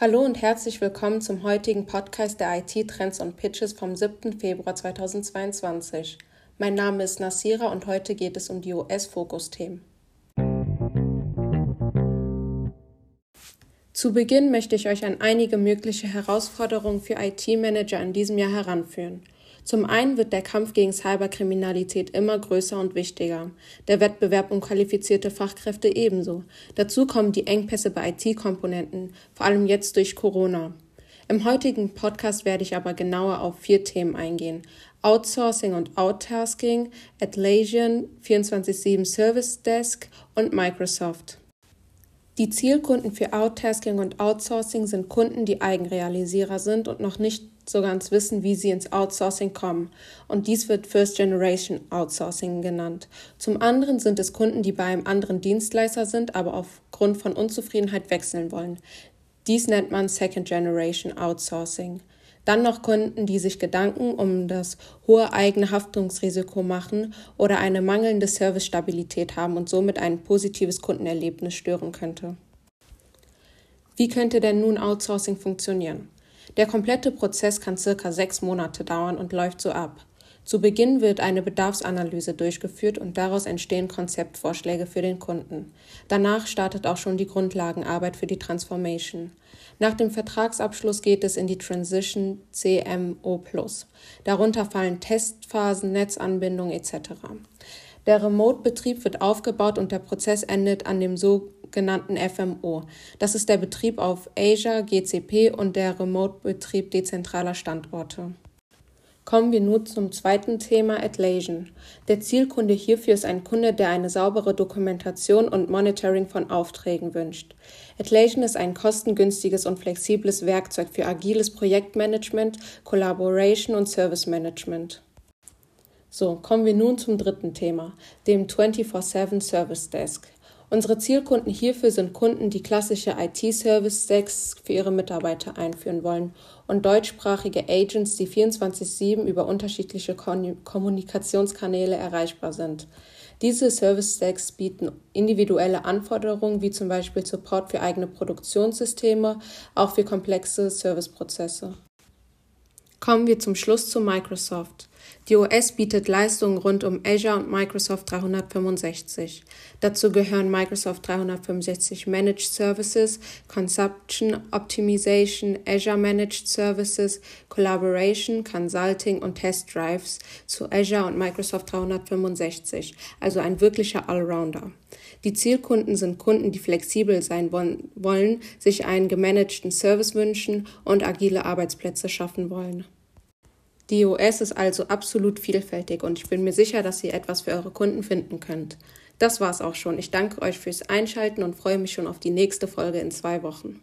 Hallo und herzlich willkommen zum heutigen Podcast der IT Trends und Pitches vom 7. Februar 2022. Mein Name ist Nasira und heute geht es um die US-Fokus-Themen. Zu Beginn möchte ich euch an einige mögliche Herausforderungen für IT-Manager in diesem Jahr heranführen. Zum einen wird der Kampf gegen Cyberkriminalität immer größer und wichtiger, der Wettbewerb um qualifizierte Fachkräfte ebenso. Dazu kommen die Engpässe bei IT-Komponenten, vor allem jetzt durch Corona. Im heutigen Podcast werde ich aber genauer auf vier Themen eingehen. Outsourcing und Outtasking, Atlassian, 24-7 Service Desk und Microsoft. Die Zielkunden für Outtasking und Outsourcing sind Kunden, die Eigenrealisierer sind und noch nicht so ganz wissen, wie sie ins Outsourcing kommen. Und dies wird First Generation Outsourcing genannt. Zum anderen sind es Kunden, die bei einem anderen Dienstleister sind, aber aufgrund von Unzufriedenheit wechseln wollen. Dies nennt man Second Generation Outsourcing. Dann noch Kunden, die sich Gedanken um das hohe eigene Haftungsrisiko machen oder eine mangelnde Servicestabilität haben und somit ein positives Kundenerlebnis stören könnte. Wie könnte denn nun Outsourcing funktionieren? Der komplette Prozess kann circa sechs Monate dauern und läuft so ab. Zu Beginn wird eine Bedarfsanalyse durchgeführt und daraus entstehen Konzeptvorschläge für den Kunden. Danach startet auch schon die Grundlagenarbeit für die Transformation. Nach dem Vertragsabschluss geht es in die Transition CMO. Darunter fallen Testphasen, Netzanbindung etc. Der Remote-Betrieb wird aufgebaut und der Prozess endet an dem sogenannten FMO. Das ist der Betrieb auf Asia, GCP und der Remote-Betrieb dezentraler Standorte. Kommen wir nun zum zweiten Thema Atlassian. Der Zielkunde hierfür ist ein Kunde, der eine saubere Dokumentation und Monitoring von Aufträgen wünscht. Atlassian ist ein kostengünstiges und flexibles Werkzeug für agiles Projektmanagement, Collaboration und Service Management. So, kommen wir nun zum dritten Thema, dem 24-7 Service Desk. Unsere Zielkunden hierfür sind Kunden, die klassische IT-Service-Stacks für ihre Mitarbeiter einführen wollen und deutschsprachige Agents, die 24-7 über unterschiedliche Kommunikationskanäle erreichbar sind. Diese Service-Stacks bieten individuelle Anforderungen wie zum Beispiel Support für eigene Produktionssysteme, auch für komplexe Serviceprozesse. Kommen wir zum Schluss zu Microsoft. Die OS bietet Leistungen rund um Azure und Microsoft 365. Dazu gehören Microsoft 365 Managed Services, Consumption Optimization, Azure Managed Services, Collaboration, Consulting und Test Drives zu Azure und Microsoft 365, also ein wirklicher Allrounder. Die Zielkunden sind Kunden, die flexibel sein wollen, sich einen gemanagten Service wünschen und agile Arbeitsplätze schaffen wollen. Die OS ist also absolut vielfältig und ich bin mir sicher, dass ihr etwas für eure Kunden finden könnt. Das war's auch schon. Ich danke euch fürs Einschalten und freue mich schon auf die nächste Folge in zwei Wochen.